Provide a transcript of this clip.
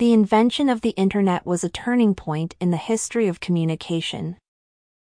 The invention of the internet was a turning point in the history of communication.